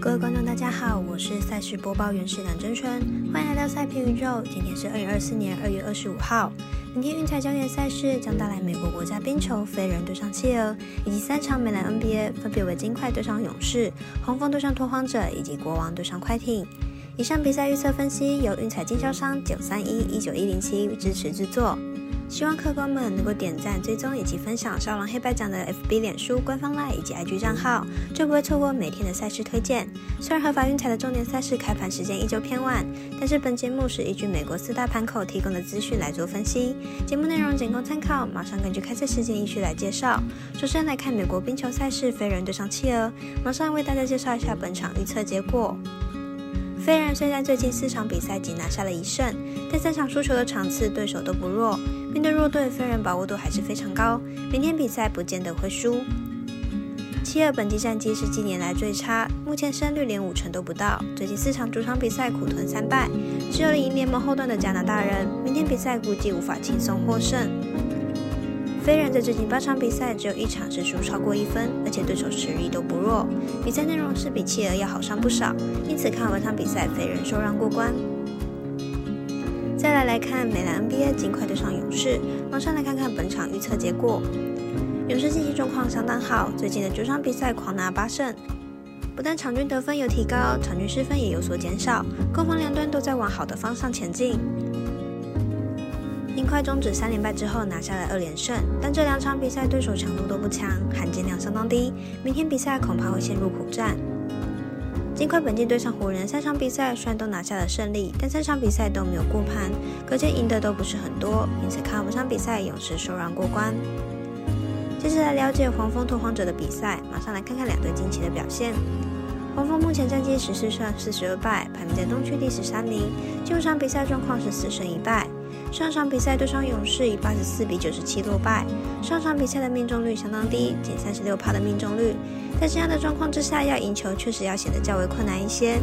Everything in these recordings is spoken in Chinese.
各位观众，大家好，我是赛事播报员是梁真春，欢迎来到赛评宇宙。今天是二零二四年二月二十五号，明天运彩焦点赛事将带来美国国家冰球飞人对上企鹅，以及三场美篮 NBA，分别为金块对上勇士、黄蜂对上拓荒者以及国王对上快艇。以上比赛预测分析由运彩经销商九三一一九一零七支持制作。希望客官们能够点赞、追踪以及分享少狼黑白奖的 FB、脸书官方 LINE 以及 IG 账号，就不会错过每天的赛事推荐。虽然合法运彩的重点赛事开盘时间依旧偏晚，但是本节目是依据美国四大盘口提供的资讯来做分析，节目内容仅供参考。马上根据开赛时间依序来介绍。首先来看美国冰球赛事，飞人对上企鹅。马上为大家介绍一下本场预测结果。飞人虽然最近四场比赛仅拿下了一胜，但三场输球的场次对手都不弱。面对弱队，飞人把握度还是非常高，明天比赛不见得会输。七二本季战绩是近年来最差，目前胜率连五成都不到。最近四场主场比赛苦吞三败，只有赢联盟后段的加拿大人，明天比赛估计无法轻松获胜。飞人在最近八场比赛只有一场是输超过一分，而且对手实力都不弱，比赛内容是比企鹅要好上不少，因此看本场比赛飞人受让过关。再来来看美篮 NBA 尽快对上勇士，马上来看看本场预测结果。勇士近期状况相当好，最近的九场比赛狂拿八胜，不但场均得分有提高，场均失分也有所减少，攻防两端都在往好的方向前进。尽快终止三连败之后拿下了二连胜，但这两场比赛对手强度都不强，含金量相当低。明天比赛恐怕会陷入苦战。尽快本季对上湖人三场比赛虽然都拿下了胜利，但三场比赛都没有过盘，可见赢的都不是很多，因此看本场比赛勇士受让过关。接着来了解黄蜂拓荒者的比赛，马上来看看两队近期的表现。黄蜂目前战绩十四胜四十二败，排名在东区第十三名，近五场比赛状况是四胜一败。上场比赛对上勇士以八十四比九十七落败，上场比赛的命中率相当低，仅三十六帕的命中率。在这样的状况之下，要赢球确实要显得较为困难一些。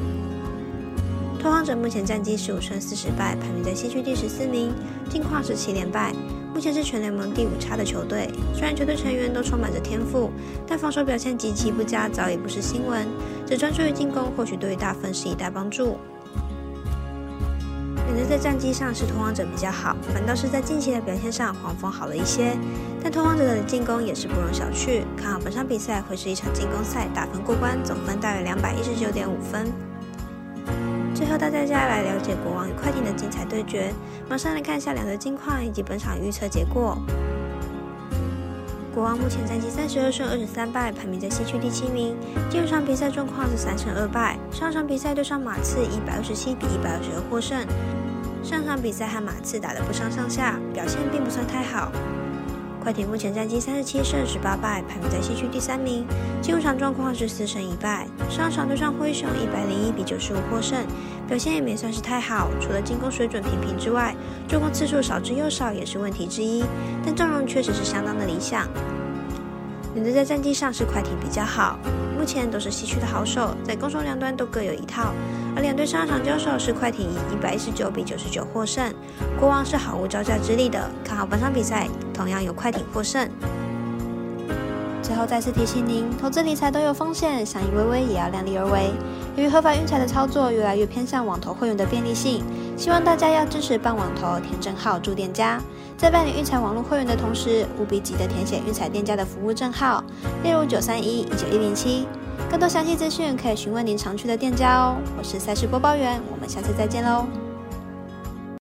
拓荒者目前战绩十五胜四十败，排名在西区第十四名，近况是七连败，目前是全联盟第五差的球队。虽然球队成员都充满着天赋，但防守表现极其不佳，早已不是新闻。只专注于进攻，或许对于大分是一大帮助。可能在战绩上是拓荒者比较好，反倒是在近期的表现上黄蜂好了一些。但拓荒者的进攻也是不容小觑，看好本场比赛会是一场进攻赛，打分过关，总分大约两百一十九点五分。最后，大家来了解国王与快艇的精彩对决，马上来看一下两队近况以及本场预测结果。国王目前战绩三十二胜二十三败，排名在西区第七名。第二场比赛状况是三胜二败，上场比赛对上马刺一百二十七比一百二十二获胜。上场比赛和马刺打得不相上下，表现并不算太好。快艇目前战绩三十七胜十八败，排名在西区第三名。进入场状况是四胜一败，上场对上灰熊一百零一比九十五获胜，表现也没算是太好。除了进攻水准平平之外，助攻次数少之又少也是问题之一。但阵容确实是相当的理想。选择在战绩上是快艇比较好，目前都是西区的好手，在攻守两端都各有一套。而两队上场交手是快艇以一百一十九比九十九获胜，国王是毫无招架之力的。看好本场比赛，同样有快艇获胜。最后再次提醒您，投资理财都有风险，想赢微微也要量力而为。由于合法运彩的操作越来越偏向网投会员的便利性，希望大家要支持办网投填证号驻店家，在办理运彩网络会员的同时，务必记得填写运彩店家的服务证号，例如九三一一九一零七。更多详细资讯可以询问您常去的店家哦。我是赛事播报员，我们下次再见喽。